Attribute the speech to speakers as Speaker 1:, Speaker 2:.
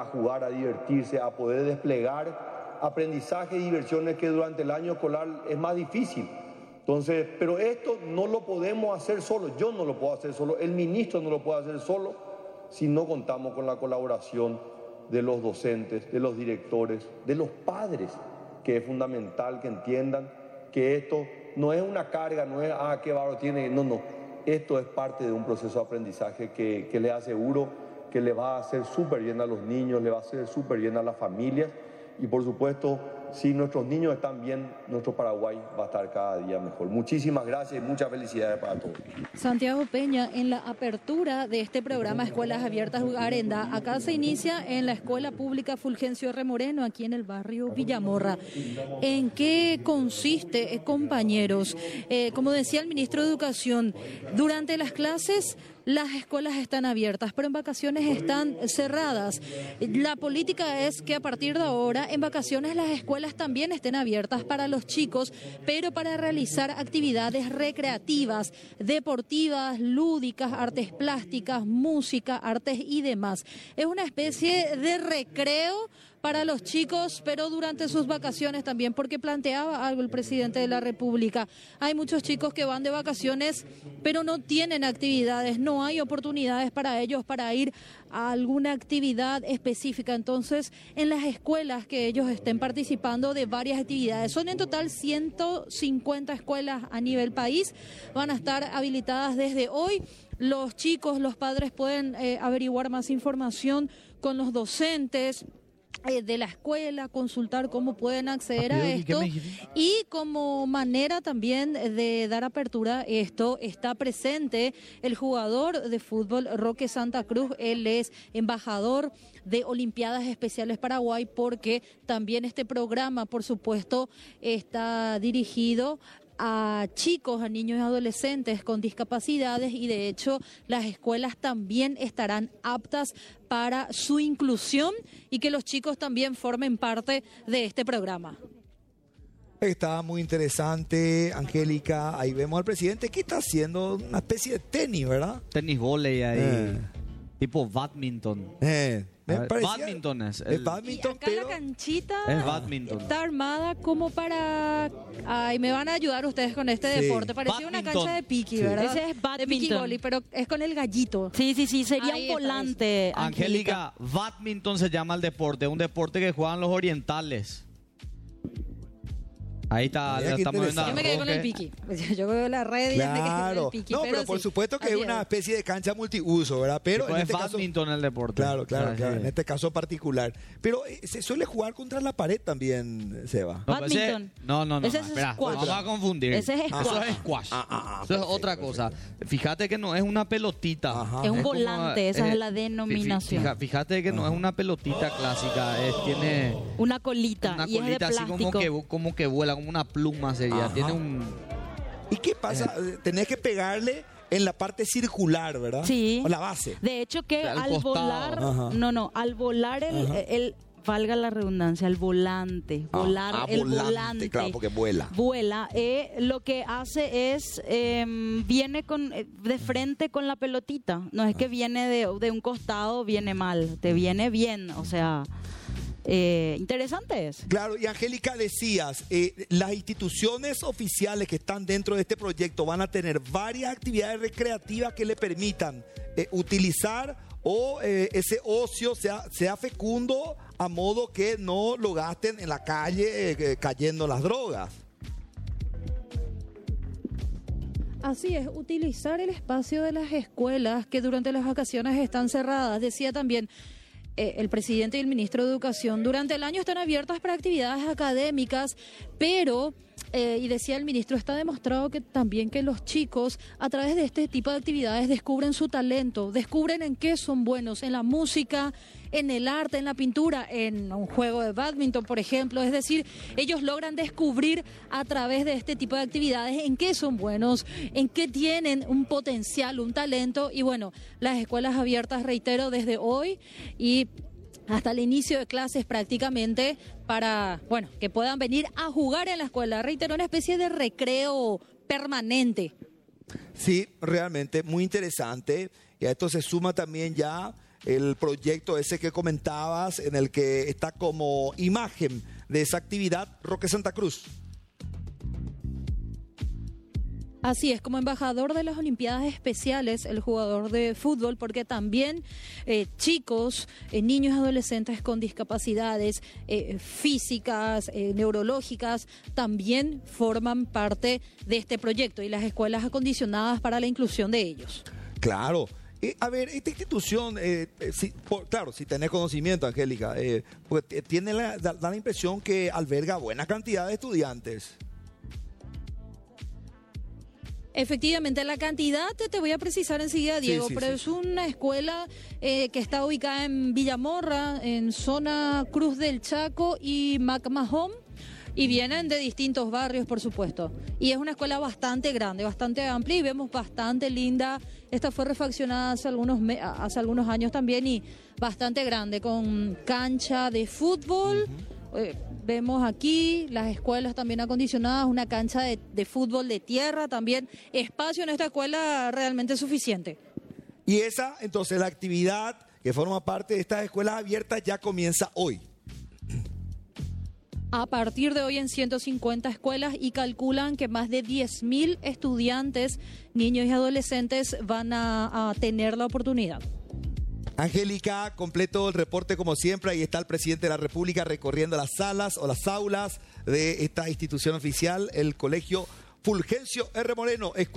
Speaker 1: a jugar, a divertirse, a poder desplegar aprendizaje y diversiones que durante el año escolar es más difícil. Entonces, pero esto no lo podemos hacer solo, yo no lo puedo hacer solo, el ministro no lo puede hacer solo si no contamos con la colaboración de los docentes, de los directores, de los padres, que es fundamental que entiendan que esto no es una carga, no es, ah, qué barro tiene, no, no, esto es parte de un proceso de aprendizaje que, que les aseguro que le va a hacer súper bien a los niños, le va a hacer súper bien a las familias y por supuesto si nuestros niños están bien, nuestro Paraguay va a estar cada día mejor. Muchísimas gracias y muchas felicidades para todos.
Speaker 2: Santiago Peña, en la apertura de este programa Escuelas Abiertas Arenda, acá se inicia en la Escuela Pública Fulgencio Remoreno, aquí en el barrio Villamorra. ¿En qué consiste, eh, compañeros? Eh, como decía el ministro de Educación, durante las clases las escuelas están abiertas, pero en vacaciones están cerradas. La política es que a partir de ahora, en vacaciones, las escuelas también estén abiertas para los chicos, pero para realizar actividades recreativas, deportivas, lúdicas, artes plásticas, música, artes y demás. Es una especie de recreo para los chicos, pero durante sus vacaciones también, porque planteaba algo el presidente de la República. Hay muchos chicos que van de vacaciones, pero no tienen actividades, no hay oportunidades para ellos para ir a alguna actividad específica. Entonces, en las escuelas que ellos estén participando de varias actividades, son en total 150 escuelas a nivel país, van a estar habilitadas desde hoy. Los chicos, los padres pueden eh, averiguar más información con los docentes, de la escuela, consultar cómo pueden acceder a esto. y como manera también de dar apertura a esto está presente el jugador de fútbol Roque Santa Cruz, él es embajador de Olimpiadas Especiales Paraguay porque también este programa por supuesto está dirigido a chicos, a niños y adolescentes con discapacidades y de hecho las escuelas también estarán aptas para su inclusión y que los chicos también formen parte de este programa.
Speaker 3: Está muy interesante, Angélica. Ahí vemos al presidente que está haciendo una especie de tenis, ¿verdad?
Speaker 4: Tenis volei ahí.
Speaker 3: Eh.
Speaker 4: Tipo badminton.
Speaker 3: Eh, me
Speaker 4: A ver,
Speaker 3: parecía-
Speaker 4: badminton es.
Speaker 3: Es
Speaker 4: el-
Speaker 3: badminton,
Speaker 2: y acá
Speaker 3: pero...
Speaker 2: la canchita
Speaker 4: Es badminton.
Speaker 2: está armada como para... Ay, me van a ayudar ustedes con este
Speaker 3: Sí.
Speaker 2: deporte. Parecía una
Speaker 4: Badminton.
Speaker 2: cancha de piqui,
Speaker 3: Sí.
Speaker 2: ¿verdad?
Speaker 5: Ese es
Speaker 2: De piqui
Speaker 5: badminton.
Speaker 2: volley, pero es con el gallito.
Speaker 5: Sí, sí, sí, sería
Speaker 2: Ahí
Speaker 5: un
Speaker 2: está,
Speaker 5: volante.
Speaker 4: Angélica, badminton se llama el deporte, un deporte que juegan los orientales. Ahí está,
Speaker 3: Mira
Speaker 4: ya
Speaker 3: qué
Speaker 4: estamos viendo
Speaker 2: Yo me quedé con el piqui. Yo veo la red y me quedé con
Speaker 3: Claro.
Speaker 2: el piqui.
Speaker 3: no, pero, por
Speaker 2: sí,
Speaker 3: supuesto que es
Speaker 2: así
Speaker 3: una especie de cancha multiuso, ¿verdad? Pero en
Speaker 4: es
Speaker 3: este caso...
Speaker 4: badminton el deporte.
Speaker 3: Claro, claro, claro.
Speaker 4: sí.
Speaker 3: En este caso particular. Pero eh, se suele jugar contra la pared también, Seba.
Speaker 4: No, pero ese-
Speaker 5: Badminton.
Speaker 4: no, no, no.
Speaker 5: Ese
Speaker 4: no,
Speaker 5: es
Speaker 4: espera,
Speaker 5: squash.
Speaker 4: Vamos a confundir.
Speaker 5: Ese es
Speaker 4: Eso
Speaker 5: squash.
Speaker 4: es squash.
Speaker 3: Ah, ah, ah,
Speaker 4: Eso es
Speaker 3: perfecto,
Speaker 4: otra cosa. Fíjate que no es una pelotita.
Speaker 3: Ajá.
Speaker 5: Es un
Speaker 4: como,
Speaker 5: volante, esa
Speaker 4: eh,
Speaker 5: es la
Speaker 4: fi- fi-
Speaker 5: denominación.
Speaker 4: fija- Fíjate que no es una pelotita clásica, es, tiene
Speaker 5: Una colita
Speaker 4: una
Speaker 5: y es de
Speaker 4: colita así
Speaker 5: plástico.
Speaker 4: como que, como que vuela, como una pluma sería.
Speaker 3: Ajá.
Speaker 4: Tiene un...
Speaker 3: ¿Y qué pasa? Eh, Tenés que pegarle en la parte circular, ¿verdad?
Speaker 5: Sí.
Speaker 3: O la base.
Speaker 5: De hecho que
Speaker 4: Al
Speaker 5: al
Speaker 4: costado.
Speaker 5: volar,
Speaker 3: Ajá.
Speaker 5: no, no, al volar el, el- valga la redundancia, el volante,
Speaker 3: Ah,
Speaker 5: volar
Speaker 3: ah,
Speaker 5: el
Speaker 3: volante,
Speaker 5: volante,
Speaker 3: claro, porque vuela.
Speaker 5: Vuela, eh, lo que hace es em, viene con eh, de frente con la pelotita, no es
Speaker 3: Ah.
Speaker 5: que viene de, de un costado viene mal, te viene bien, o sea, eh, interesante es.
Speaker 3: Claro, y Angélica decías, eh, las instituciones oficiales que están dentro de este proyecto van a tener varias actividades recreativas que le permitan eh, utilizar o eh, ese ocio sea, sea fecundo a modo que no lo gasten en la calle cayendo las drogas.
Speaker 2: Así es, utilizar el espacio de las escuelas que durante las vacaciones están cerradas. Decía también eh, el presidente y el ministro de Educación, durante el año están abiertas para actividades académicas, pero, eh, y decía el ministro, está demostrado que también que los chicos a través de este tipo de actividades descubren su talento, descubren en qué son buenos, en la música, en el arte, en la pintura, en un juego de badminton, por ejemplo. Es decir, ellos logran descubrir a través de este tipo de actividades en qué son buenos, en qué tienen un potencial, un talento. Y bueno, las escuelas abiertas, reitero, desde hoy y hasta el inicio de clases prácticamente para, bueno, que puedan venir a jugar en la escuela. Reitero, una especie de recreo permanente.
Speaker 3: Sí, realmente muy interesante. Y a esto se suma también ya el proyecto ese que comentabas, en el que está como imagen de esa actividad Roque Santa Cruz.
Speaker 2: Así es, como embajador de las Olimpiadas Especiales, el jugador de fútbol, porque también eh, chicos, eh, niños y adolescentes con discapacidades eh, físicas, neurológicas, también forman parte de este proyecto y las escuelas acondicionadas para la inclusión de ellos.
Speaker 3: Claro. A ver, esta institución, eh, si- por- claro, si tenés conocimiento, Angélica, eh, tiene la, da, da la impresión que alberga buena cantidad de estudiantes.
Speaker 2: Efectivamente, la cantidad te, te voy a precisar enseguida, Diego,
Speaker 3: sí,
Speaker 2: pero
Speaker 3: sí.
Speaker 2: es una escuela eh, que está ubicada en Villamorra, en zona Cruz del Chaco y Macmahon. Y vienen de distintos barrios, por supuesto. Y es una escuela bastante grande, bastante amplia y vemos bastante linda. Esta fue refaccionada hace algunos, me- hace algunos años también y bastante grande, con cancha de fútbol. Eh, vemos aquí las escuelas también acondicionadas, una cancha de, de fútbol de tierra también. Espacio en esta escuela realmente suficiente.
Speaker 3: Y esa, entonces, la actividad que forma parte de estas escuelas abiertas ya comienza hoy.
Speaker 2: A partir de hoy en 150 escuelas y calculan que más de 10.000 estudiantes, niños y adolescentes van a, a tener la oportunidad.
Speaker 3: Angélica, completo el reporte como siempre. Ahí está el presidente de la República recorriendo las salas o las aulas de esta institución oficial, el Colegio Fulgencio R. Moreno. Escuela